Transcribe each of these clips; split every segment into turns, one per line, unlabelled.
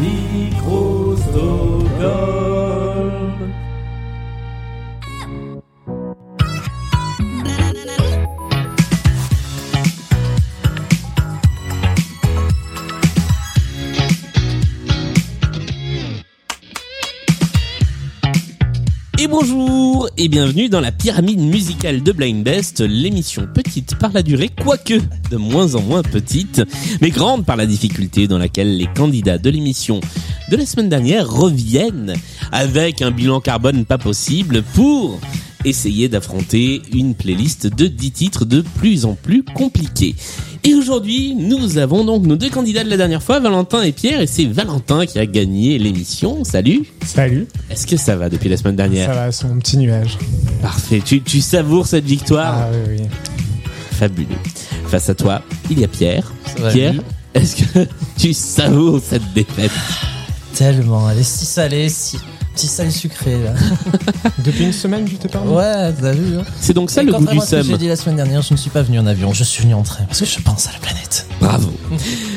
Micro-Stockholm. Bonjour et bienvenue dans la pyramide musicale de Blind Best, l'émission petite par la durée, quoique de moins en moins petite, mais grande par la difficulté dans laquelle les candidats de l'émission de la semaine dernière reviennent avec un bilan carbone pas possible pour essayer d'affronter une playlist de 10 titres de plus en plus compliqués. Et aujourd'hui, nous avons donc nos deux candidats de la dernière fois, Valentin et Pierre, et c'est Valentin qui a gagné l'émission. Salut
Salut,
Est-ce que ça va depuis la semaine dernière
ça va, c'est mon petit nuage.
Parfait. Tu, tu savoures cette victoire
Ah oui, oui.
Fabuleux. Face à toi, il y a Pierre.
Ça va,
Pierre, est-ce que tu savoures cette défaite
Tellement, elle est si salée, si, si salée sucrée là.
Depuis une semaine, je t'ai parlé
Ouais, t'as vu hein
C'est donc ça
Et
le goût du
j'ai dit la semaine dernière, je ne suis pas venu en avion, je suis venu en train parce que je pense à la planète.
Bravo.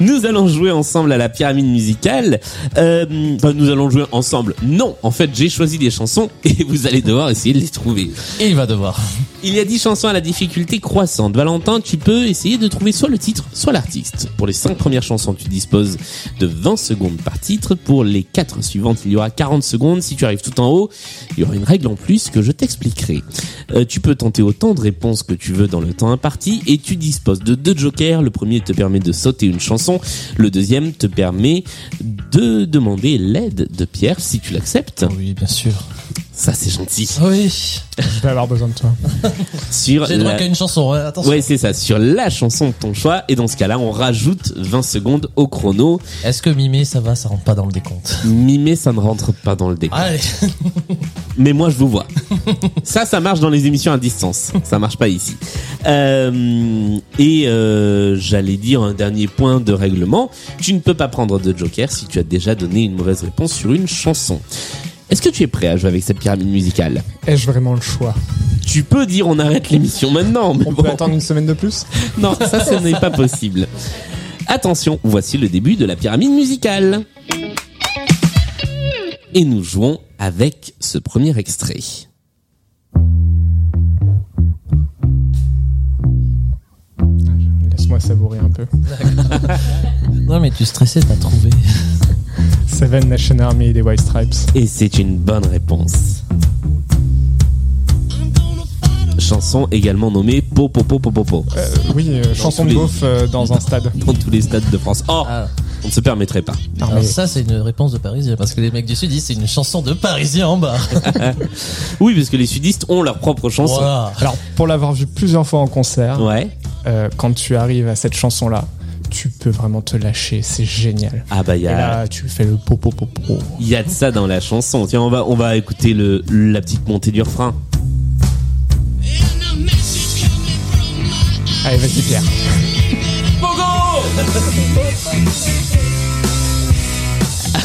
Nous allons jouer ensemble à la pyramide musicale. Euh, enfin, nous allons jouer ensemble. Non, en fait, j'ai choisi des chansons et vous allez devoir essayer de les trouver.
Et il va devoir.
Il y a 10 chansons à la difficulté croissante. Valentin, tu peux essayer de trouver soit le titre, soit l'artiste. Pour les 5 premières chansons, tu disposes de 20 secondes par titre. Pour les 4 suivantes, il y aura 40 secondes. Si tu arrives tout en haut, il y aura une règle en plus que je t'expliquerai. Euh, tu peux tenter autant de réponses que tu veux dans le temps imparti et tu disposes de deux jokers. Le premier te permet de sauter une chanson. Le deuxième te permet de demander l'aide de Pierre si tu l'acceptes.
Oui, bien sûr.
Ça, c'est gentil.
Oui.
Je vais avoir besoin de toi.
Sur
J'ai droit
la-
qu'à une chanson, ouais, attention.
Ouais, c'est ça, sur la chanson de ton choix. Et dans ce cas-là, on rajoute 20 secondes au chrono.
Est-ce que Mimé, ça va, ça rentre pas dans le décompte?
Mimer, ça ne rentre pas dans le décor.
Allez.
Mais moi, je vous vois. ça, ça marche dans les émissions à distance. Ça marche pas ici. Euh, et euh, j'allais dire un dernier point de règlement. Tu ne peux pas prendre de joker si tu as déjà donné une mauvaise réponse sur une chanson. Est-ce que tu es prêt à jouer avec cette pyramide musicale?
Ai-je vraiment le choix?
Tu peux dire on arrête l'émission maintenant, mais
On
bon.
peut attendre une semaine de plus?
Non, ça, ce n'est pas possible. Attention, voici le début de la pyramide musicale. Et nous jouons avec ce premier extrait.
Laisse-moi savourer un peu.
Non, mais tu stressais, t'as trouvé.
Seven Nation Army des White Stripes.
Et c'est une bonne réponse. Chanson également nommée Po Po Po Po Po Po
Euh, oui, euh, chanson de beauf euh, dans un stade.
dans tous les stades de France. Oh,
Ah.
on ne se permettrait pas.
Ah, mais-
ça, c'est une réponse de Parisien, parce que les mecs du Sud disent c'est une chanson de Parisien en bas.
Oui, parce que les sudistes ont leur propre chanson.
Voilà.
Alors, pour l'avoir vu plusieurs fois en concert,
Ouais.
Euh, quand tu arrives à cette chanson-là, tu peux vraiment te lâcher, c'est génial.
Ah bah y
Et
a,
là, tu fais le po po po po.
il y a de ça dans la chanson. Tiens, on va, on va écouter le, la petite montée du refrain.
Allez, vas-y Pierre.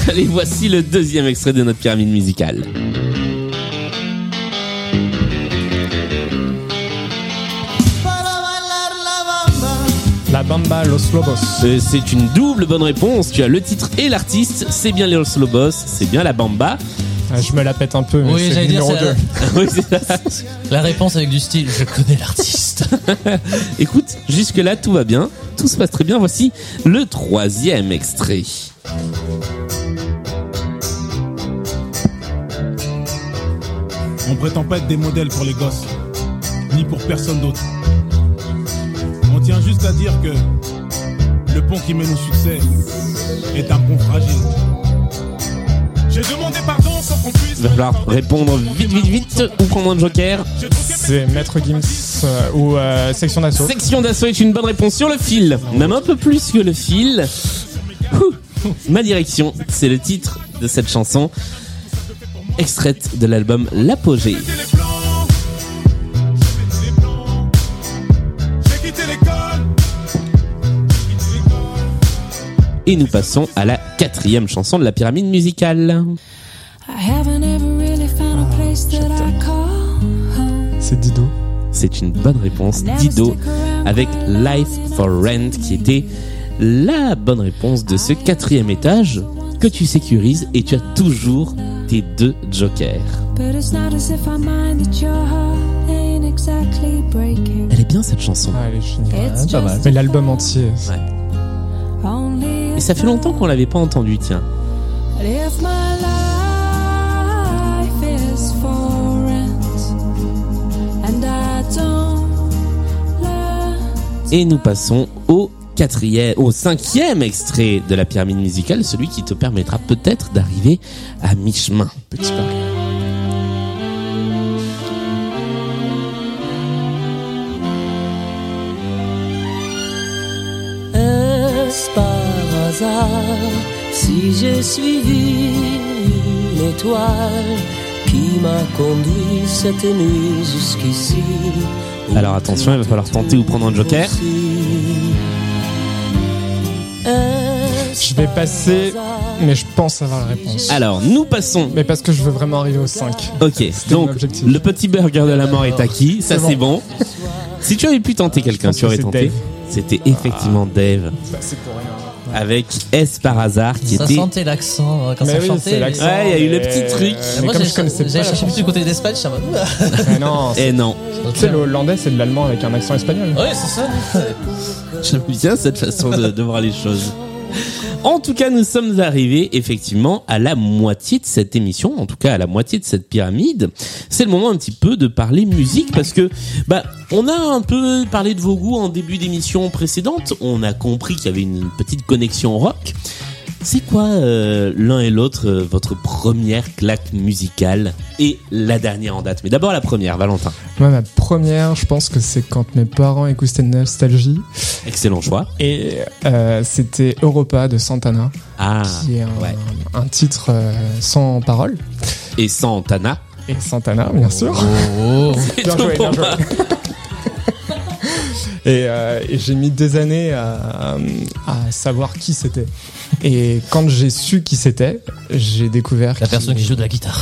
Allez, voici le deuxième extrait de notre pyramide musicale.
Bamba Los Lobos.
Euh, C'est une double bonne réponse. Tu as le titre et l'artiste. C'est bien Los Lobos, c'est bien la Bamba.
Ah, je me la pète un peu, mais
Oui,
c'est
dire,
numéro
c'est
2.
Oui, c'est ça.
La réponse avec du style, je connais l'artiste.
Écoute, jusque-là, tout va bien. Tout se passe très bien. Voici le troisième extrait.
On prétend pas être des modèles pour les gosses, ni pour personne d'autre. Juste à dire que le pont qui mène au succès est un pont fragile. J'ai demandé pardon sans qu'on puisse.
Il va falloir répondre vite, vite, vite ou prendre un joker.
C'est Maître Gims euh, ou euh, Section d'Assaut.
Section d'assaut est une bonne réponse sur le fil. Même un peu plus que le fil. Ouh. Ma direction, c'est le titre de cette chanson, extraite de l'album L'Apogée. Et nous passons à la quatrième chanson de la pyramide musicale.
I haven't ever really found a place that I call home.
C'est Dido.
C'est une bonne réponse. Dido avec Life for Rent qui était la bonne réponse de ce quatrième étage. que tu sécurises et tu as toujours tes deux jokers.
But it's not as if I mind that your heart ain't exactly breaking.
Elle est bien cette chanson.
Ah, elle est géniale.
Pas mal.
Mais l'album entier,
Ouais. Et ça fait longtemps qu'on l'avait pas entendu, tiens. Et nous passons au quatrième, au cinquième extrait de la pyramide musicale, celui qui te permettra peut-être d'arriver à mi-chemin.
petit pari.
Hasard si j'ai suivi une étoile qui m'a conduit cette nuit jusqu'ici
Alors attention, il va falloir tenter ou prendre un joker.
Je vais passer, mais je pense avoir la réponse.
Alors, nous passons.
Mais parce que je veux vraiment arriver au 5.
Ok, donc le petit burger de la mort est acquis, ça
C'est
bon. Si tu avais pu tenter quelqu'un, tu aurais tenté.
Dave.
C'était effectivement Dave
Bah, c'est pour rien.
Avec S par hasard qui
Ça
était.
sentait l'accent euh, quand
Mais
ça
oui,
chantait.
Ouais, il y a eu le petit truc.
Mais
Moi,
comme
j'ai
je connaissais
j'ai
pas.
cherché plus du côté d'Espagne, je.
Mais non, c'est-
Eh non,
tu sais, le hollandais, c'est de l'allemand avec un accent espagnol.
Ouais, c'est ça.
j'aime bien cette façon de, de voir les choses. En tout cas, nous sommes arrivés effectivement à la moitié de cette émission, en tout cas à la moitié de cette pyramide. C'est le moment un petit peu de parler musique parce que bah on a un peu parlé de vos goûts en début d'émission précédente. On a compris qu'il y avait une petite connexion rock. C'est quoi euh, l'un et l'autre euh, votre première claque musicale et la dernière en date? Mais d'abord la première, Valentin.
Moi, ma première, je pense que c'est quand mes parents écoutaient Nostalgie.
Excellent choix.
Et euh, c'était Europa de Santana,
Ah,
qui est un,
ouais.
un titre euh, sans parole.
Et Santana.
Et Santana, bien sûr.
Oh,
Bien joué, bien joué. Et, euh, et j'ai mis des années à, à savoir qui c'était. Et quand j'ai su qui c'était, j'ai découvert
La personne qui joue de la guitare.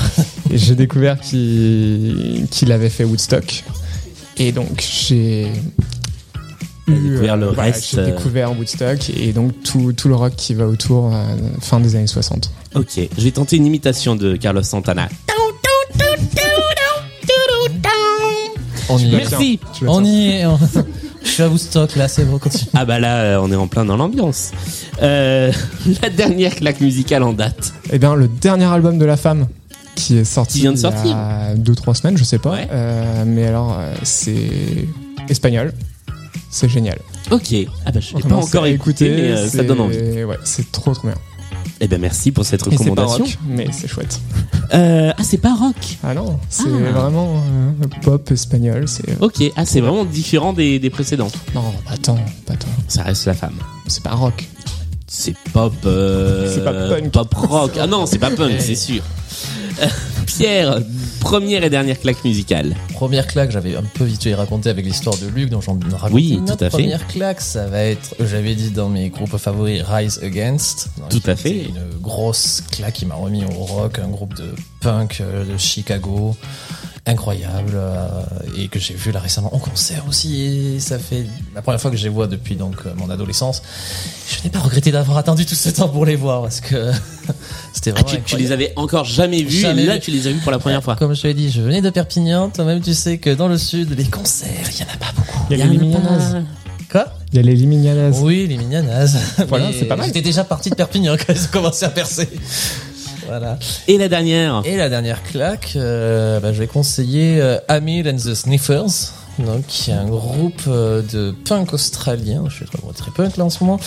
et j'ai découvert qu'il qu'il avait fait Woodstock. Et donc j'ai
découvert le
voilà,
reste,
J'ai
euh.
découvert Woodstock et donc tout, tout le rock qui va autour euh, fin des années 60.
Ok, je vais tenter une imitation de Carlos Santana.
On y est.
Merci.
On y est. Je suis à Woodstock là, c'est bon, continue.
Ah bah là, euh, on est en plein dans l'ambiance. Euh, la dernière claque musicale en date.
Eh bien, le dernier album de La Femme qui est sorti
Qui vient de
il y a
sortir.
deux trois semaines, je sais pas.
Ouais.
Euh, mais alors, euh, c'est espagnol. C'est génial.
Ok. Ah bah je l'ai pas encore
à
écouté, mais euh, ça
c'est-
donne envie.
Ouais, c'est trop trop bien.
Eh ben merci pour cette
Et c'est pas
recommandation.
rock, mais c'est chouette.
Euh, ah c'est pas rock.
Ah non, c'est
Ah.
vraiment euh, pop espagnol. C'est
Ok. Ah c'est vraiment différent des, des précédentes.
non, pas tant, pas tant.
Ça reste la femme.
C'est pas rock.
C'est pop. euh,
C'est pas punk.
Pop rock. Ah non, c'est pas punk, c'est sûr. Euh, Pierre, première et dernière claque musicale.
Première claque, j'avais un peu vite fait raconté avec l'histoire de Luc, donc j'en raconte
Oui, tout à fait.
Première claque, ça va être, j'avais dit dans mes groupes favoris, Rise Against.
Tout à fait.
Une grosse claque qui m'a remis au rock, un groupe de punk euh, de Chicago, incroyable, euh, et que j'ai vu là récemment en concert aussi. Et ça fait la première fois que je les vois depuis donc euh, mon adolescence. Je n'ai pas regretté d'avoir attendu tout ce temps pour les voir parce que c'était
Ah,
vraiment
tu, tu
incroyable.
les avais encore jamais vus
Jamais
et là
vu.
tu les as vus pour la première fois.
Comme je te l'ai dit, je venais de Perpignan. Toi-même, tu sais que dans le sud, les concerts, il y en a pas beaucoup.
Il y a les Limignanas.
Quoi?
Il y a les Limignanas.
Oui, les.
Voilà, c'est pas mal.
J'étais déjà parti de Perpignan quand ils ont commencé à percer. Voilà.
Et la dernière.
Et la dernière claque, euh, bah, je vais conseiller euh, Amil and the Sniffers. Donc, qui est un groupe euh, de punk australien. Je suis très, très punk là en ce moment.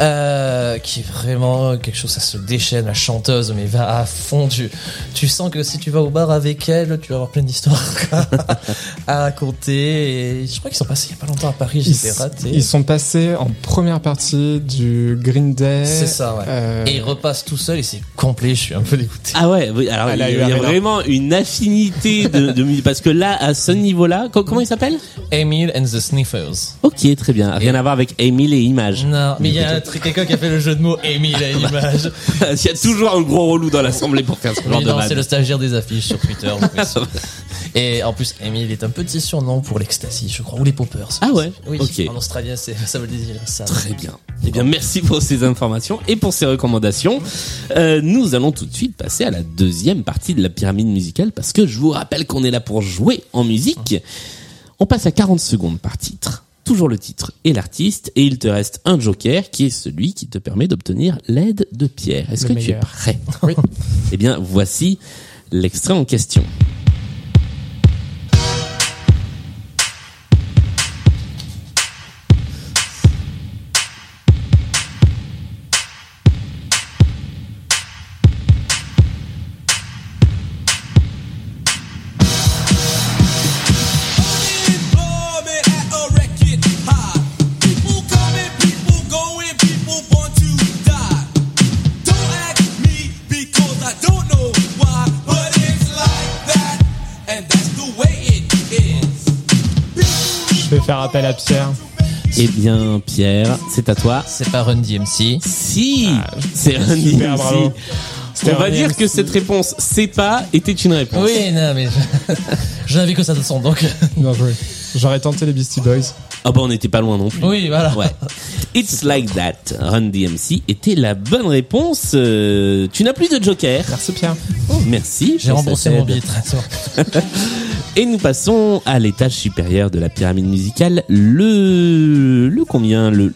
Euh, qui est vraiment quelque chose, ça se déchaîne. La chanteuse, mais va à fond. Tu, tu sens que si tu vas au bar avec elle, tu vas avoir plein d'histoires à raconter. Et je crois qu'ils sont passés il y a pas longtemps à Paris.
Ils,
J'étais raté.
ils sont passés en première partie du Green Day.
C'est ça, ouais.
Euh,
Et il repasse tout seul et c'est complet. Je suis un peu dégoûté.
Ah ouais, alors
Elle
il y
a
y vraiment une affinité de, de musique parce que là à ce niveau-là, co- comment il s'appelle?
Emil and the Sniffers.
Ok, très bien. Rien à voir avec Emile et Image.
Non, mais il y a quelqu'un qui a fait le jeu de mots Emile à l'image.
Il y a toujours un gros relou dans l'assemblée pour faire ce genre
Mais
de
non, c'est le stagiaire des affiches sur Twitter. Et en plus, Emile est un petit surnom pour l'ecstasy, je crois, ou les poppers.
Ah ouais
Oui,
Ok.
en australien, ça veut dire ça.
Très bien. Eh bien, merci pour ces informations et pour ces recommandations. Euh, nous allons tout de suite passer à la deuxième partie de la pyramide musicale parce que je vous rappelle qu'on est là pour jouer en musique. On passe à 40 secondes par titre. Toujours le titre et l'artiste et il te reste un joker qui est celui qui te permet d'obtenir l'aide de Pierre. Est-ce que tu es prêt?
Oui.
Eh bien, voici l'extrait en question.
Faire appel à Pierre.
Eh bien, Pierre, c'est à toi.
C'est pas Run DMC.
Si, c'est
super, bravo.
IMC.
C'était
On va dire que cette réponse c'est pas était une réponse.
Oui, non, mais je, je n'avais que ça de son, donc.
Bien joué. J'aurais tenté les Beastie Boys.
Ah bah on n'était pas loin non plus.
Oui, voilà.
Ouais. It's like that. Run DMC était la bonne réponse. Euh, tu n'as plus de joker.
Merci Pierre.
Merci.
J'ai remboursé mon billet de train.
Et nous passons à l'étage supérieur de la pyramide musicale. Le le combien le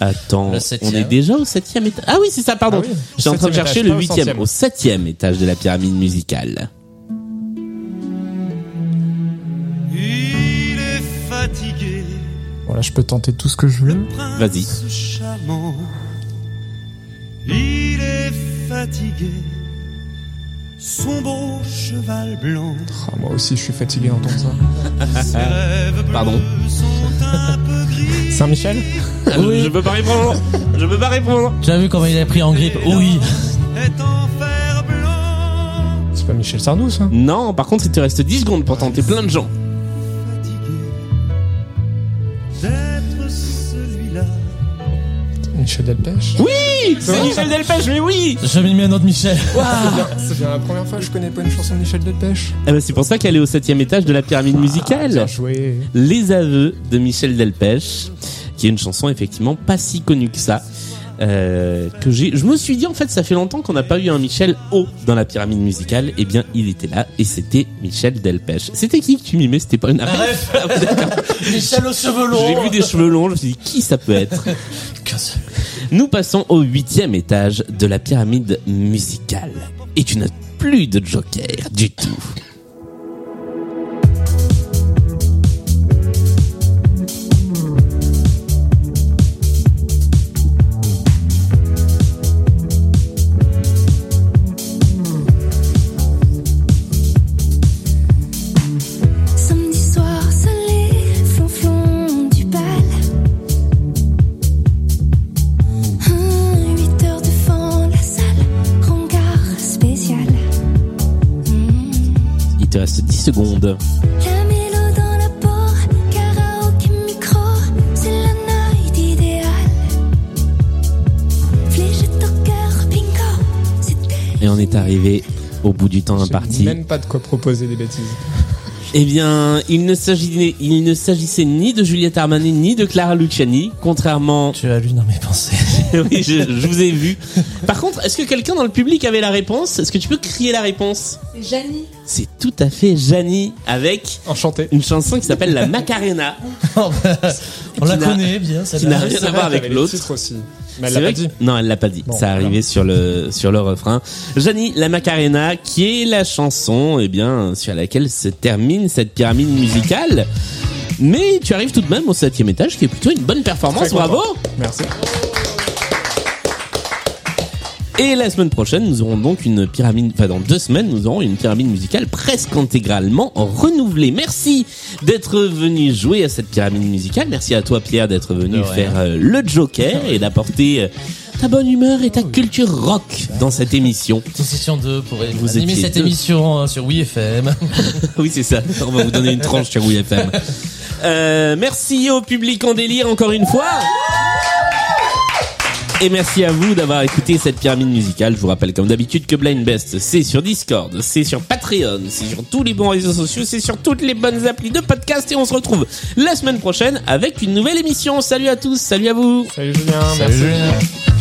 Attends,
Le
on est déjà au septième étage. Ah oui, c'est ça, pardon.
Ah oui,
J'étais en train de chercher
étage,
le huitième, au septième étage de la pyramide musicale.
Il est fatigué,
Voilà, je peux tenter tout ce que je veux.
Vas-y.
Il est fatigué, son beau cheval blanc.
Ah, moi aussi, je suis fatigué d'entendre ça.
Bleus
Pardon.
sont un peu gris.
Saint-Michel
Je peux pas répondre. Je peux pas répondre.
Tu as vu comment il a pris en grippe Oui.
C'est pas Michel Sardou, ça
Non, par contre, il te reste 10 secondes pour tenter plein de gens.
Michel Delpech
Oui, c'est Michel Delpech, mais oui.
J'ai mis un autre Michel.
C'est bien, c'est bien la première fois que je connais pas une chanson de Michel Delpech.
Eh ben, c'est pour ça qu'elle est au septième étage de la pyramide musicale.
Bien joué.
Les aveux de Michel Delpech, qui est une chanson effectivement pas si connue que ça. Euh, que j'ai, je me suis dit en fait, ça fait longtemps qu'on n'a pas eu un Michel haut dans la pyramide musicale. Eh bien, il était là et c'était Michel Delpech. C'était qui que tu mimais C'était pas une. Ah, d'accord.
Michel aux cheveux longs.
J'ai vu des cheveux longs. Je me suis dit qui ça peut être? Nous passons au huitième étage de la pyramide musicale. Et tu n'as plus de joker du tout.
Cœur, bingo, c'était.
Et on est arrivé au bout du temps imparti.
même pas de quoi proposer des bêtises.
Eh bien, il ne s'agissait, il ne s'agissait ni de Juliette Armanet ni de Clara Luciani, contrairement.
Tu as lu dans mes pensées.
oui, je, je vous ai vu. Par contre, est-ce que quelqu'un dans le public avait la réponse? Est-ce que tu peux crier la réponse?
Janie.
C'est tout à fait Janie avec
Enchanté.
une chanson qui s'appelle La Macarena,
On la
Qui n'a-
connaît bien,
qui
celle-là.
n'a rien à voir avec l'autre.
aussi. Mais elle
C'est
l'a pas dit.
Non, elle l'a pas dit.
Bon,
ça
voilà.
arrivait sur le sur le refrain. Janie la Macarena, qui est la chanson, eh bien, sur laquelle se termine cette pyramide musicale. Mais tu arrives tout de même au septième étage, qui est plutôt une bonne performance. Bravo.
Merci.
Et la semaine prochaine, nous aurons donc une pyramide, enfin dans deux semaines, nous aurons une pyramide musicale presque intégralement renouvelée. Merci d'être venu jouer à cette pyramide musicale. Merci à toi Pierre d'être venu faire euh, le Joker et d'apporter euh, ta bonne humeur et ta culture rock dans cette émission.
Nous étions deux pour
Vous
animer cette
deux.
émission euh, sur WeFM.
oui, c'est ça. On va vous donner une tranche sur WFM. Euh, merci au public en délire encore une fois. Et merci à vous d'avoir écouté cette pyramide musicale. Je vous rappelle comme d'habitude que Blind Best, c'est sur Discord, c'est sur Patreon, c'est sur tous les bons réseaux sociaux, c'est sur toutes les bonnes applis de podcast et on se retrouve la semaine prochaine avec une nouvelle émission. Salut à tous, salut à vous.
Salut Julien,
Salut
merci.
Julien.